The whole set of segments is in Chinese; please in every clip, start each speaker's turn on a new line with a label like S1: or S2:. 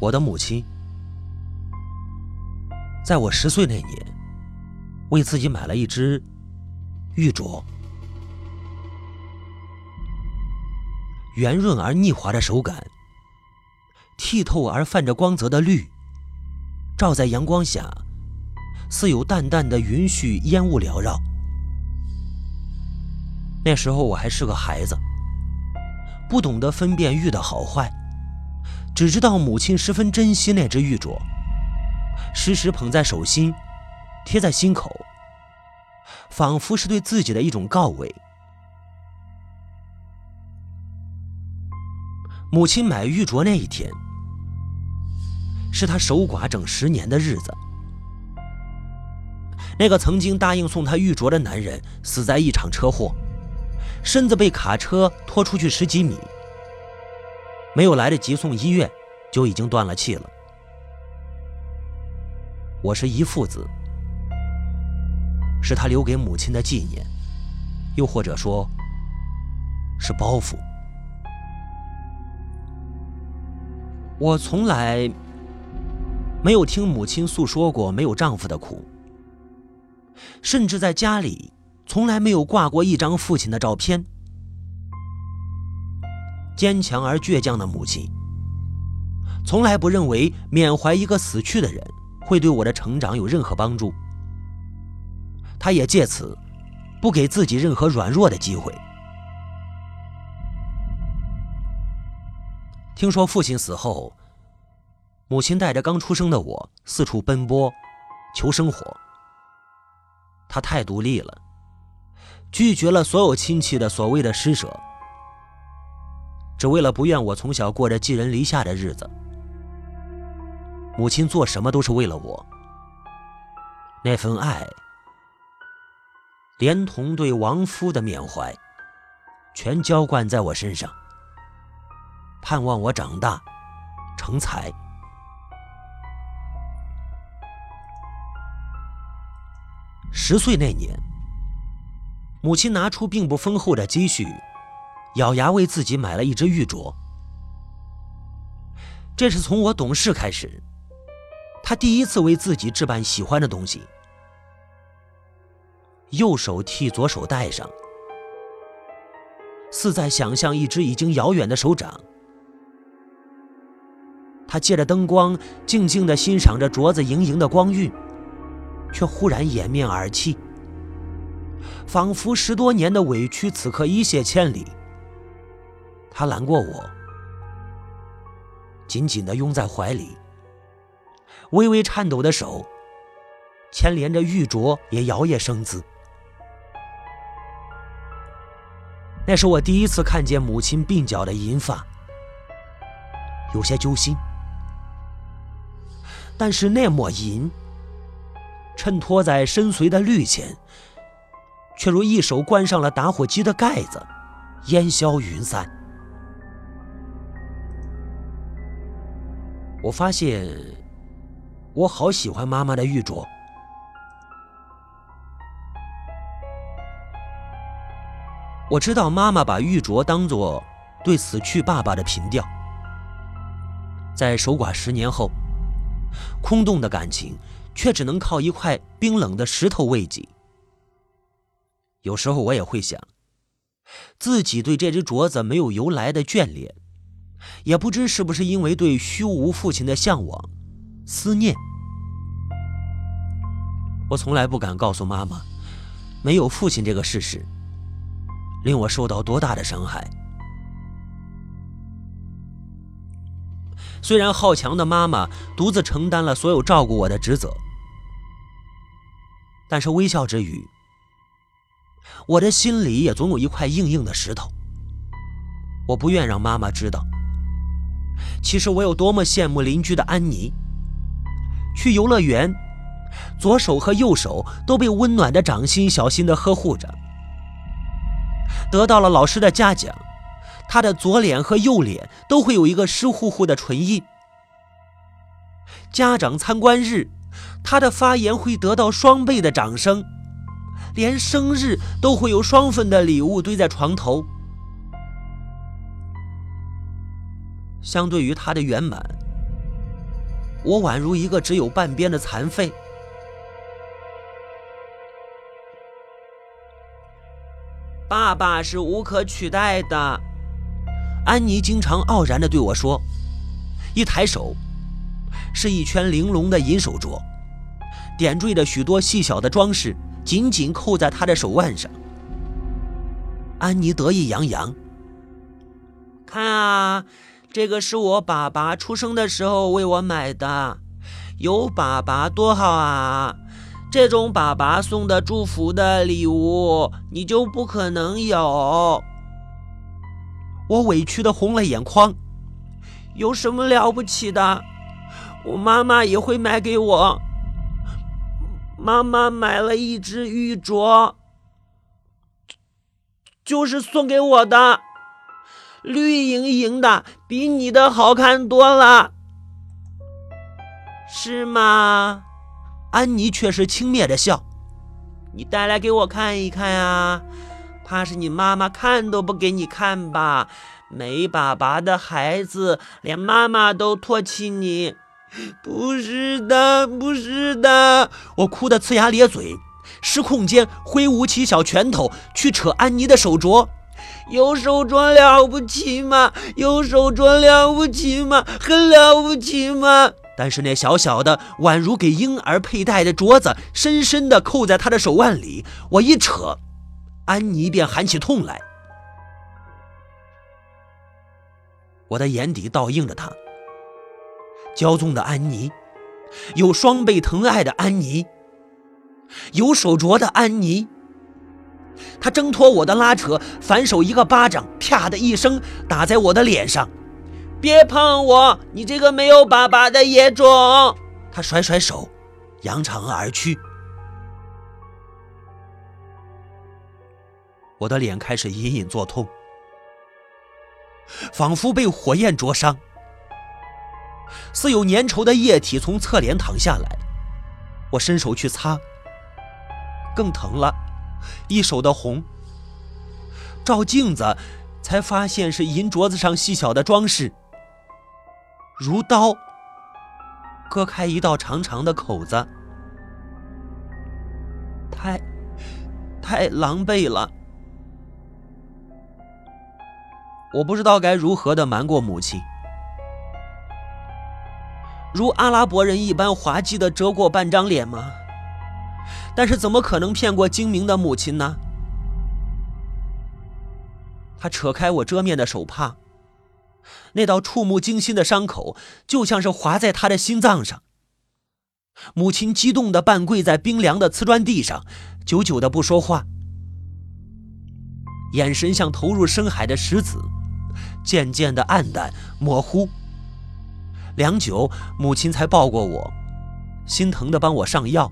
S1: 我的母亲，在我十岁那年，为自己买了一只玉镯，圆润而腻滑的手感，剔透而泛着光泽的绿，照在阳光下，似有淡淡的云絮烟雾缭绕。那时候我还是个孩子，不懂得分辨玉的好坏。只知道母亲十分珍惜那只玉镯，时时捧在手心，贴在心口，仿佛是对自己的一种告慰。母亲买玉镯那一天，是她守寡整十年的日子。那个曾经答应送她玉镯的男人死在一场车祸，身子被卡车拖出去十几米。没有来得及送医院，就已经断了气了。我是一父子，是他留给母亲的纪念，又或者说，是包袱。我从来没有听母亲诉说过没有丈夫的苦，甚至在家里从来没有挂过一张父亲的照片。坚强而倔强的母亲，从来不认为缅怀一个死去的人会对我的成长有任何帮助。她也借此不给自己任何软弱的机会。听说父亲死后，母亲带着刚出生的我四处奔波，求生活。她太独立了，拒绝了所有亲戚的所谓的施舍。只为了不愿我从小过着寄人篱下的日子，母亲做什么都是为了我。那份爱，连同对亡夫的缅怀，全浇灌在我身上，盼望我长大成才。十岁那年，母亲拿出并不丰厚的积蓄。咬牙为自己买了一只玉镯，这是从我懂事开始，他第一次为自己置办喜欢的东西。右手替左手戴上，似在想象一只已经遥远的手掌。他借着灯光，静静地欣赏着镯子盈盈的光晕，却忽然掩面而泣，仿佛十多年的委屈此刻一泻千里。他揽过我，紧紧地拥在怀里，微微颤抖的手牵连着玉镯也摇曳生姿。那是我第一次看见母亲鬓角的银发，有些揪心。但是那抹银衬托在深邃的绿前，却如一手关上了打火机的盖子，烟消云散。我发现，我好喜欢妈妈的玉镯。我知道妈妈把玉镯当做对死去爸爸的凭吊，在守寡十年后，空洞的感情却只能靠一块冰冷的石头慰藉。有时候我也会想，自己对这只镯子没有由来的眷恋。也不知是不是因为对虚无父亲的向往、思念，我从来不敢告诉妈妈，没有父亲这个事实，令我受到多大的伤害。虽然好强的妈妈独自承担了所有照顾我的职责，但是微笑之余，我的心里也总有一块硬硬的石头。我不愿让妈妈知道。其实我有多么羡慕邻居的安妮。去游乐园，左手和右手都被温暖的掌心小心的呵护着。得到了老师的嘉奖，他的左脸和右脸都会有一个湿乎乎的唇印。家长参观日，他的发言会得到双倍的掌声，连生日都会有双份的礼物堆在床头。相对于他的圆满，我宛如一个只有半边的残废。爸爸是无可取代的，安妮经常傲然地对我说。一抬手，是一圈玲珑的银手镯，点缀着许多细小的装饰，紧紧扣在他的手腕上。安妮得意洋洋：“看啊，这个是我爸爸出生的时候为我买的，有爸爸多好啊！”这种爸爸送的祝福的礼物，你就不可能有。我委屈的红了眼眶。有什么了不起的？我妈妈也会买给我。妈妈买了一只玉镯，就是送给我的，绿莹莹的，比你的好看多了，是吗？安妮却是轻蔑的笑：“你带来给我看一看啊，怕是你妈妈看都不给你看吧？没爸爸的孩子，连妈妈都唾弃你。”“不是的，不是的！”我哭得呲牙咧嘴，失控间挥舞起小拳头去扯安妮的手镯。有手镯了不起吗？有手镯了不起吗？很了不起吗？但是那小小的、宛如给婴儿佩戴的镯子，深深地扣在他的手腕里。我一扯，安妮便喊起痛来。我的眼底倒映着她，骄纵的安妮，有双倍疼爱的安妮，有手镯的安妮。他挣脱我的拉扯，反手一个巴掌，啪的一声打在我的脸上。别碰我！你这个没有爸爸的野种！他甩甩手，扬长而去。我的脸开始隐隐作痛，仿佛被火焰灼伤，似有粘稠的液体从侧脸淌下来。我伸手去擦，更疼了，一手的红。照镜子，才发现是银镯子上细小的装饰。如刀割开一道长长的口子，太太狼狈了。我不知道该如何的瞒过母亲，如阿拉伯人一般滑稽的遮过半张脸吗？但是怎么可能骗过精明的母亲呢？他扯开我遮面的手帕。那道触目惊心的伤口，就像是划在他的心脏上。母亲激动的半跪在冰凉的瓷砖地上，久久的不说话，眼神像投入深海的石子，渐渐的暗淡模糊。良久，母亲才抱过我，心疼的帮我上药，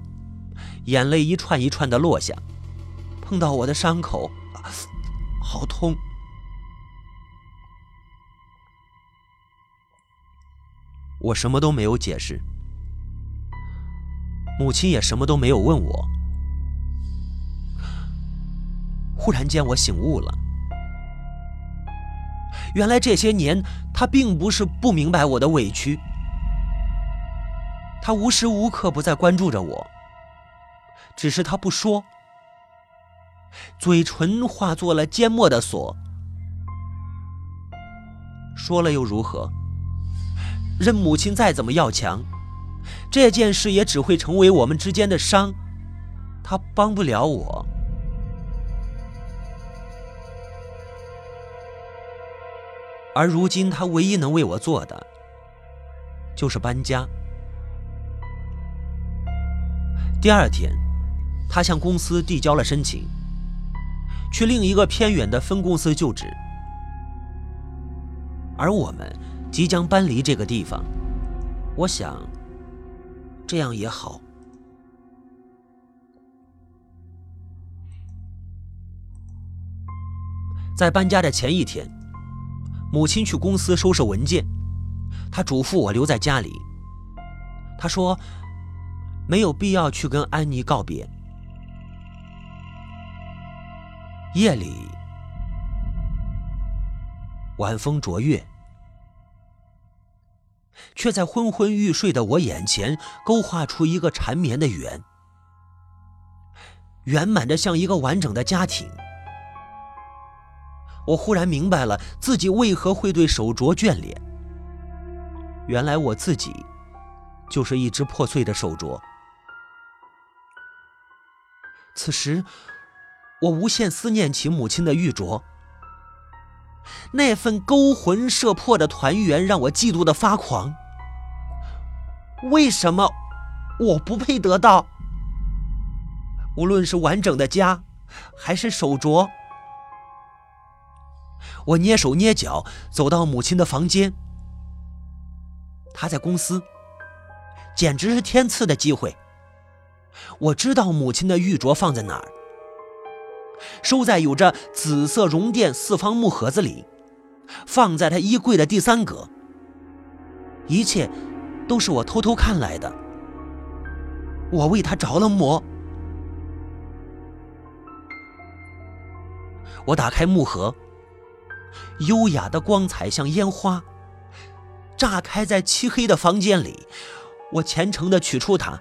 S1: 眼泪一串一串的落下，碰到我的伤口，好痛。我什么都没有解释，母亲也什么都没有问我。忽然间，我醒悟了，原来这些年他并不是不明白我的委屈，他无时无刻不在关注着我，只是他不说，嘴唇化作了缄默的锁，说了又如何？任母亲再怎么要强，这件事也只会成为我们之间的伤，他帮不了我。而如今，他唯一能为我做的，就是搬家。第二天，他向公司递交了申请，去另一个偏远的分公司就职，而我们。即将搬离这个地方，我想，这样也好。在搬家的前一天，母亲去公司收拾文件，她嘱咐我留在家里。她说，没有必要去跟安妮告别。夜里，晚风灼月。却在昏昏欲睡的我眼前勾画出一个缠绵的圆，圆满的像一个完整的家庭。我忽然明白了自己为何会对手镯眷恋。原来我自己就是一只破碎的手镯。此时，我无限思念起母亲的玉镯。那份勾魂摄魄的团圆让我嫉妒的发狂。为什么我不配得到？无论是完整的家，还是手镯。我蹑手蹑脚走到母亲的房间。她在公司，简直是天赐的机会。我知道母亲的玉镯放在哪儿，收在有着紫色绒垫四方木盒子里，放在他衣柜的第三格。一切都是我偷偷看来的。我为他着了魔。我打开木盒。优雅的光彩像烟花，炸开在漆黑的房间里。我虔诚地取出它，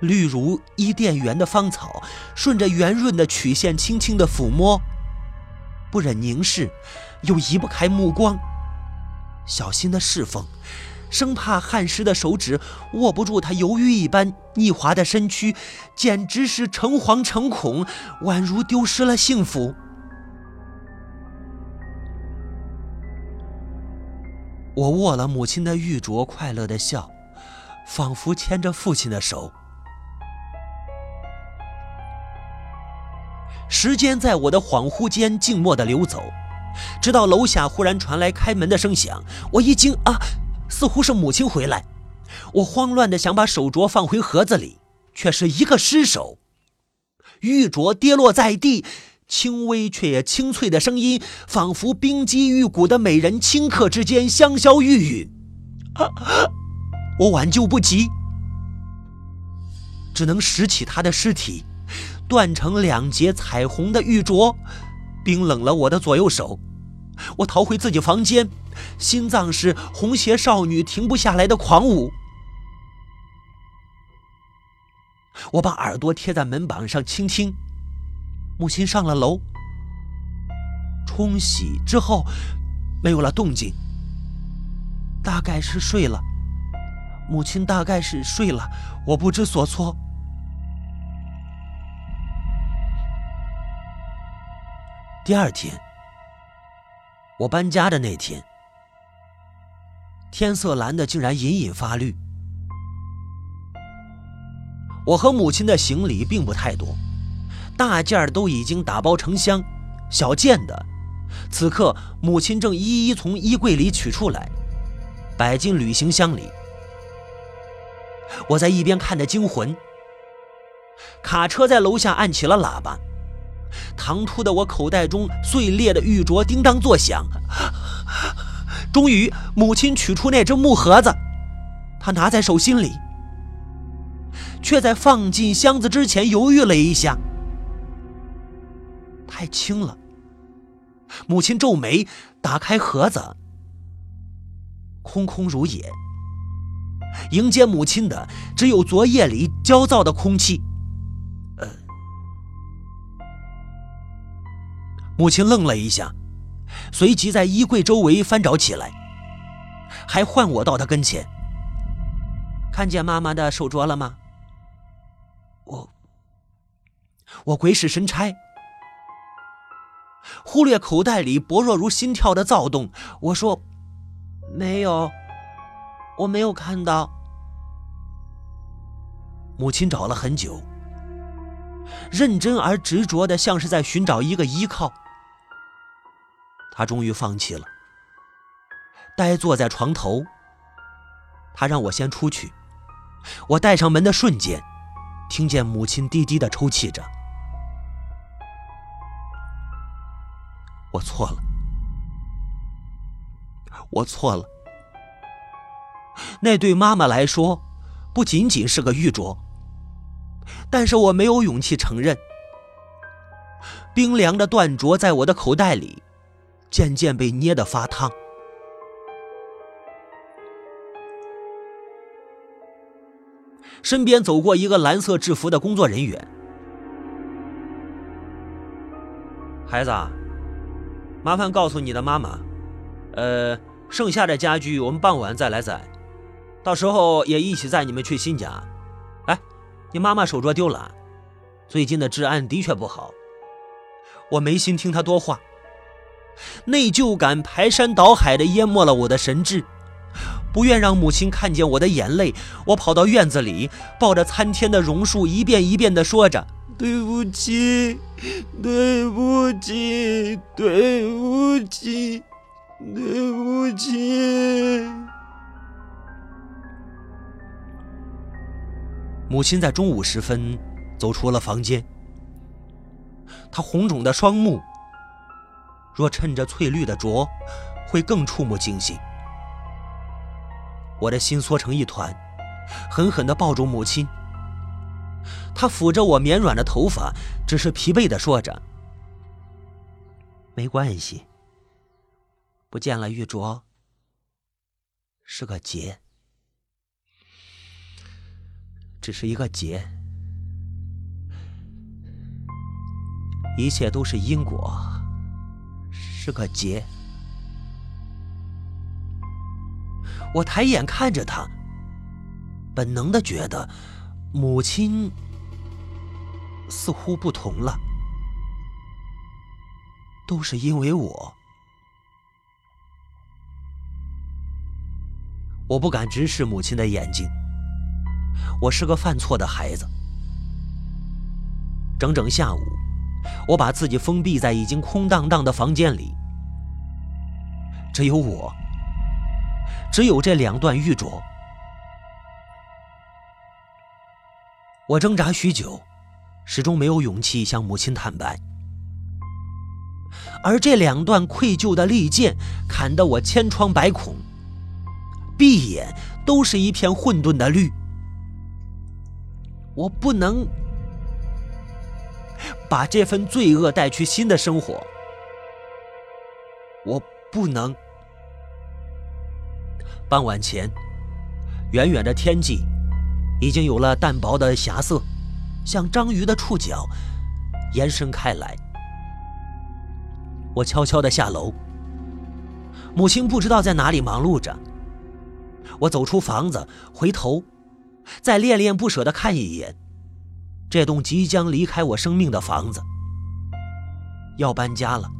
S1: 绿如伊甸园的芳草，顺着圆润的曲线轻轻的抚摸，不忍凝视，又移不开目光，小心的侍奉，生怕汗湿的手指握不住它犹豫一般腻滑的身躯，简直是诚惶诚恐，宛如丢失了幸福。我握了母亲的玉镯，快乐的笑，仿佛牵着父亲的手。时间在我的恍惚间静默的流走，直到楼下忽然传来开门的声响，我一惊啊，似乎是母亲回来。我慌乱的想把手镯放回盒子里，却是一个失手，玉镯跌落在地。轻微却也清脆的声音，仿佛冰肌玉骨的美人顷刻之间香消玉殒。啊！我挽救不及，只能拾起她的尸体，断成两截彩虹的玉镯，冰冷了我的左右手。我逃回自己房间，心脏是红鞋少女停不下来的狂舞。我把耳朵贴在门板上倾听。母亲上了楼，冲洗之后没有了动静，大概是睡了。母亲大概是睡了，我不知所措。第二天，我搬家的那天，天色蓝的竟然隐隐发绿。我和母亲的行李并不太多。大件儿都已经打包成箱，小件的，此刻母亲正一一从衣柜里取出来，摆进旅行箱里。我在一边看得惊魂。卡车在楼下按起了喇叭，唐突的我口袋中碎裂的玉镯叮当作响。终于，母亲取出那只木盒子，她拿在手心里，却在放进箱子之前犹豫了一下。太轻了。母亲皱眉，打开盒子，空空如也。迎接母亲的只有昨夜里焦躁的空气。母亲愣了一下，随即在衣柜周围翻找起来，还唤我到她跟前。看见妈妈的手镯了吗？我，我鬼使神差。忽略口袋里薄弱如心跳的躁动，我说：“没有，我没有看到。”母亲找了很久，认真而执着的，像是在寻找一个依靠。他终于放弃了，呆坐在床头。他让我先出去。我带上门的瞬间，听见母亲低低的抽泣着。我错了，我错了。那对妈妈来说，不仅仅是个玉镯，但是我没有勇气承认。冰凉的断镯在我的口袋里，渐渐被捏的发烫。身边走过一个蓝色制服的工作人员。孩子啊麻烦告诉你的妈妈。呃剩下的家具我们傍晚再来攒到时候也一起载你们去新家。哎你妈妈手镯丢了最近的治安的确不好。我没心听她多话。内疚感排山倒海的淹没了我的神智。不愿让母亲看见我的眼泪，我跑到院子里，抱着参天的榕树，一遍一遍地说着：“对不起，对不起，对不起，对不起。”母亲在中午时分走出了房间，她红肿的双目，若衬着翠绿的镯，会更触目惊心。我的心缩成一团，狠狠地抱住母亲。她抚着我绵软的头发，只是疲惫地说着：“没关系，不见了玉镯，是个劫，只是一个劫，一切都是因果，是个劫。”我抬眼看着他，本能的觉得母亲似乎不同了，都是因为我。我不敢直视母亲的眼睛，我是个犯错的孩子。整整下午，我把自己封闭在已经空荡荡的房间里，只有我。只有这两段玉镯，我挣扎许久，始终没有勇气向母亲坦白。而这两段愧疚的利剑，砍得我千疮百孔，闭眼都是一片混沌的绿。我不能把这份罪恶带去新的生活，我不能。傍晚前，远远的天际已经有了淡薄的霞色，像章鱼的触角延伸开来。我悄悄的下楼，母亲不知道在哪里忙碌着。我走出房子，回头，再恋恋不舍的看一眼这栋即将离开我生命的房子。要搬家了，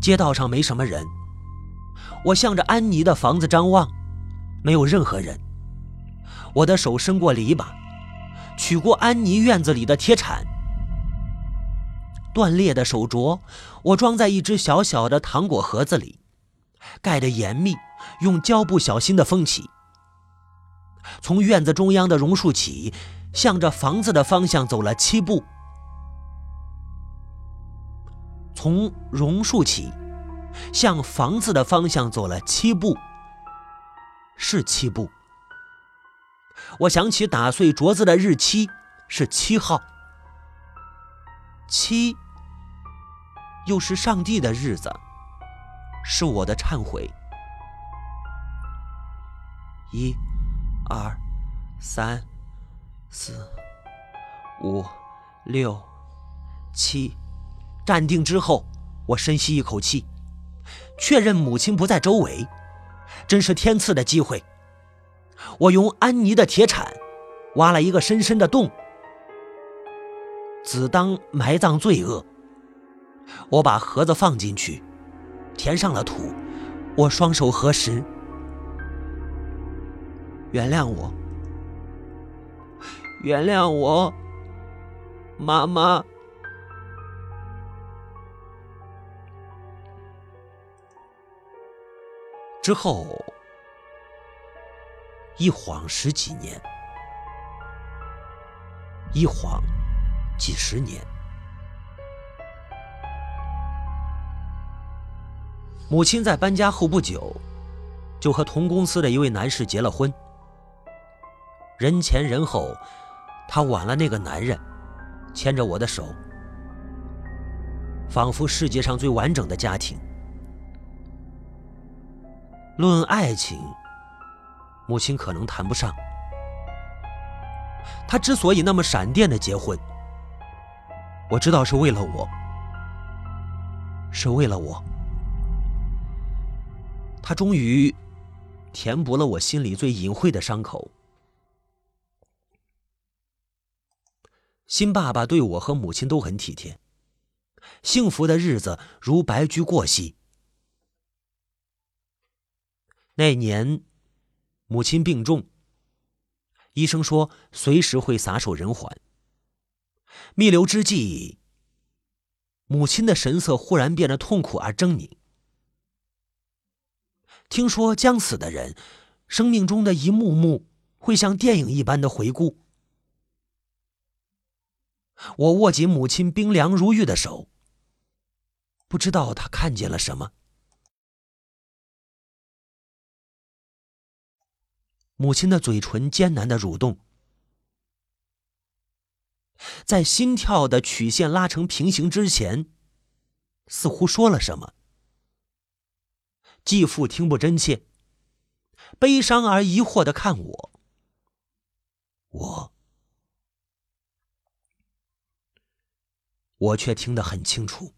S1: 街道上没什么人。我向着安妮的房子张望，没有任何人。我的手伸过篱笆，取过安妮院子里的铁铲。断裂的手镯，我装在一只小小的糖果盒子里，盖得严密，用胶布小心地封起。从院子中央的榕树起，向着房子的方向走了七步。从榕树起。向房子的方向走了七步，是七步。我想起打碎镯子的日期是七号，七又是上帝的日子，是我的忏悔。一、二、三、四、五、六、七，站定之后，我深吸一口气。确认母亲不在周围，真是天赐的机会。我用安妮的铁铲挖了一个深深的洞，只当埋葬罪恶。我把盒子放进去，填上了土。我双手合十，原谅我，原谅我，妈妈。之后，一晃十几年，一晃几十年。母亲在搬家后不久，就和同公司的一位男士结了婚。人前人后，她挽了那个男人，牵着我的手，仿佛世界上最完整的家庭。论爱情，母亲可能谈不上，他之所以那么闪电的结婚，我知道是为了我，是为了我。他终于填补了我心里最隐晦的伤口。新爸爸对我和母亲都很体贴，幸福的日子如白驹过隙。那年，母亲病重，医生说随时会撒手人寰。弥留之际，母亲的神色忽然变得痛苦而狰狞。听说将死的人，生命中的一幕幕会像电影一般的回顾。我握紧母亲冰凉如玉的手，不知道她看见了什么。母亲的嘴唇艰难的蠕动，在心跳的曲线拉成平行之前，似乎说了什么。继父听不真切，悲伤而疑惑的看我，我。我却听得很清楚。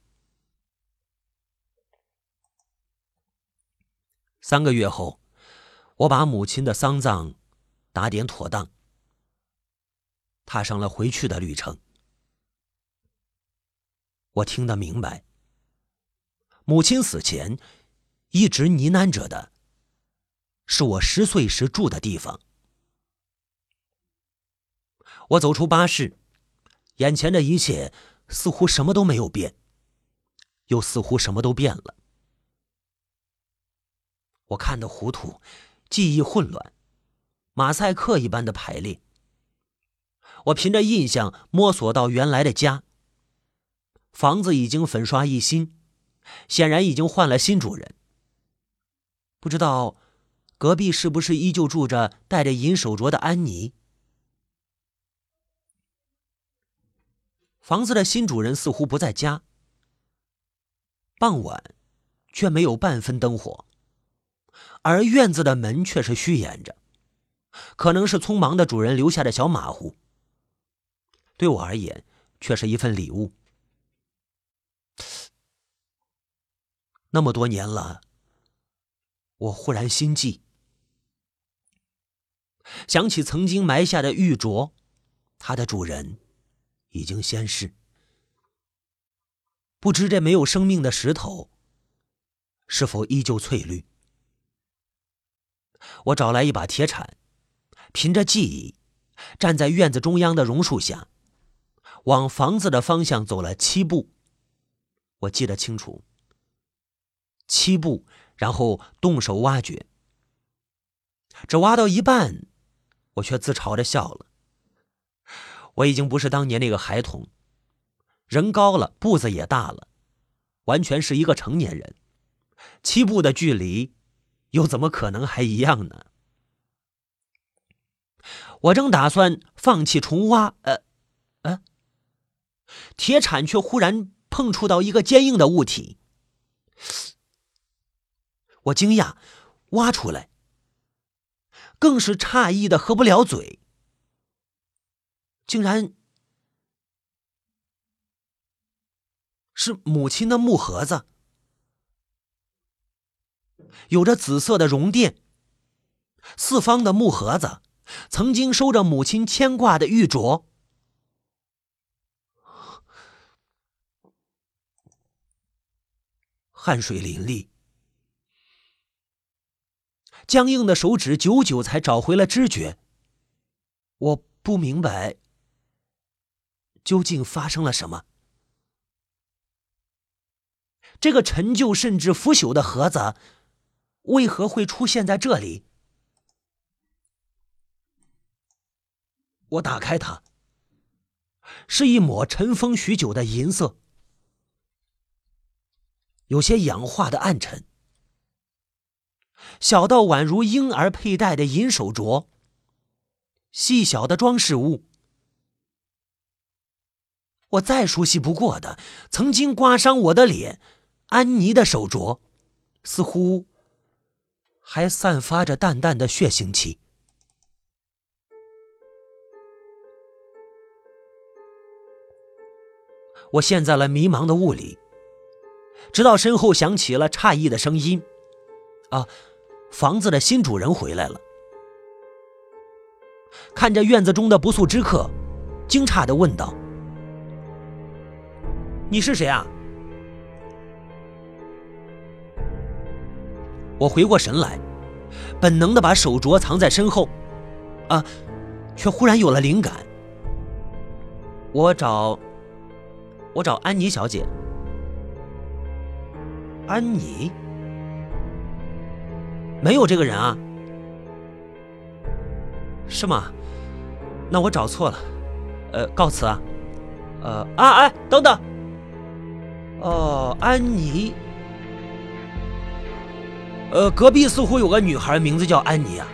S1: 三个月后，我把母亲的丧葬打点妥当，踏上了回去的旅程。我听得明白，母亲死前一直呢喃着的，是我十岁时住的地方。我走出巴士，眼前的一切。似乎什么都没有变，又似乎什么都变了。我看得糊涂，记忆混乱，马赛克一般的排列。我凭着印象摸索到原来的家。房子已经粉刷一新，显然已经换了新主人。不知道隔壁是不是依旧住着戴着银手镯的安妮？房子的新主人似乎不在家。傍晚，却没有半分灯火，而院子的门却是虚掩着，可能是匆忙的主人留下的小马虎。对我而言，却是一份礼物。那么多年了，我忽然心悸，想起曾经埋下的玉镯，它的主人。已经仙逝，不知这没有生命的石头是否依旧翠绿。我找来一把铁铲，凭着记忆，站在院子中央的榕树下，往房子的方向走了七步。我记得清楚，七步，然后动手挖掘。只挖到一半，我却自嘲着笑了。我已经不是当年那个孩童，人高了，步子也大了，完全是一个成年人。七步的距离，又怎么可能还一样呢？我正打算放弃重挖，呃，呃，铁铲却忽然碰触到一个坚硬的物体。我惊讶，挖出来，更是诧异的合不了嘴。竟然是母亲的木盒子，有着紫色的绒垫。四方的木盒子，曾经收着母亲牵挂的玉镯。汗水淋漓，僵硬的手指久久才找回了知觉。我不明白。究竟发生了什么？这个陈旧甚至腐朽的盒子为何会出现在这里？我打开它，是一抹尘封许久的银色，有些氧化的暗沉，小到宛如婴儿佩戴的银手镯，细小的装饰物。我再熟悉不过的，曾经刮伤我的脸，安妮的手镯，似乎还散发着淡淡的血腥气。我陷在了迷茫的雾里直到身后响起了诧异的声音啊房子的新主人回来了。看着院子中的不速之客惊诧的问道你是谁啊？我回过神来，本能的把手镯藏在身后，啊，却忽然有了灵感。我找，我找安妮小姐。安妮？没有这个人啊？是吗？那我找错了。呃，告辞啊。呃，啊哎，等等。哦，安妮。呃，隔壁似乎有个女孩，名字叫安妮啊。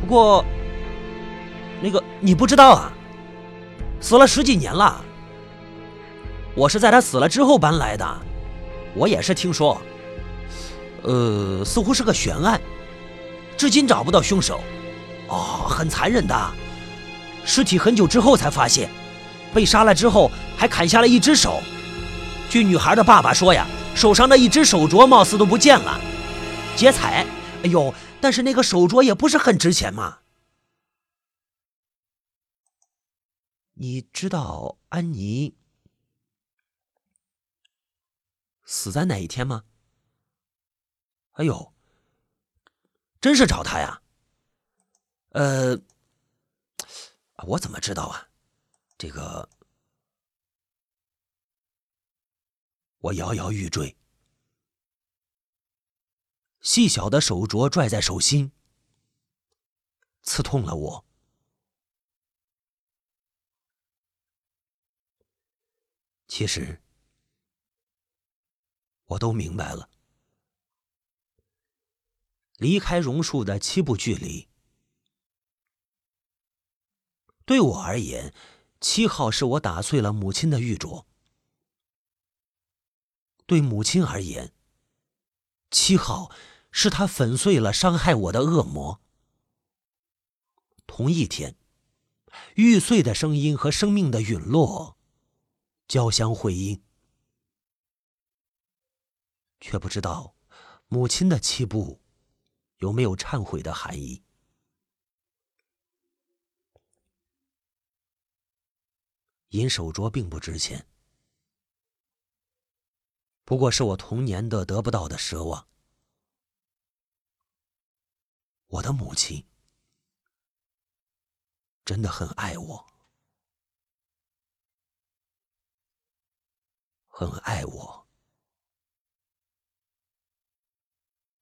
S1: 不过，那个你不知道啊，死了十几年了。我是在她死了之后搬来的，我也是听说。呃，似乎是个悬案，至今找不到凶手。哦，很残忍的，尸体很久之后才发现，被杀了之后还砍下了一只手。据女孩的爸爸说呀。手上的一只手镯貌似都不见了，劫财！哎呦，但是那个手镯也不是很值钱嘛。你知道安妮死在哪一天吗？哎呦，真是找他呀！呃，我怎么知道啊？这个。我摇摇欲坠，细小的手镯拽在手心，刺痛了我。其实，我都明白了。离开榕树的七步距离，对我而言，七号是我打碎了母亲的玉镯。对母亲而言，七号是他粉碎了伤害我的恶魔。同一天，玉碎的声音和生命的陨落交相辉映，却不知道母亲的七步有没有忏悔的含义。银手镯并不值钱。不过是我童年的得不到的奢望。我的母亲真的很爱我，很爱我。